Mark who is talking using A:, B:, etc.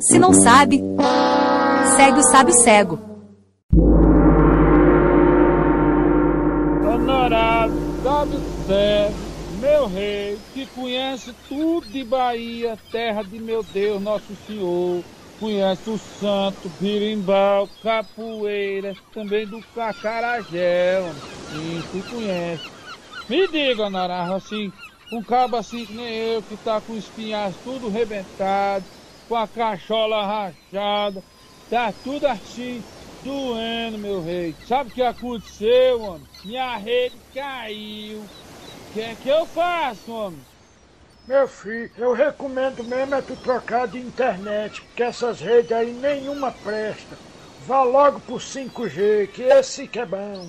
A: Se não sabe, segue o sábio cego.
B: Honorado, sábio cego, meu rei, que conhece tudo de Bahia, terra de meu Deus, nosso Senhor. Conhece o santo, birimbau, capoeira, também do cacarajé, sim, tu conhece. Me diga, honorado, assim, um cabo assim que nem eu, que tá com espinhas tudo rebentado, com a cachola rachada, tá tudo assim, doendo, meu rei. Sabe o que aconteceu, homem? Minha rede caiu. O que é que eu faço, homem?
C: Meu filho, eu recomendo mesmo é tu trocar de internet, porque essas redes aí nenhuma presta. Vá logo pro 5G, que esse que é bom.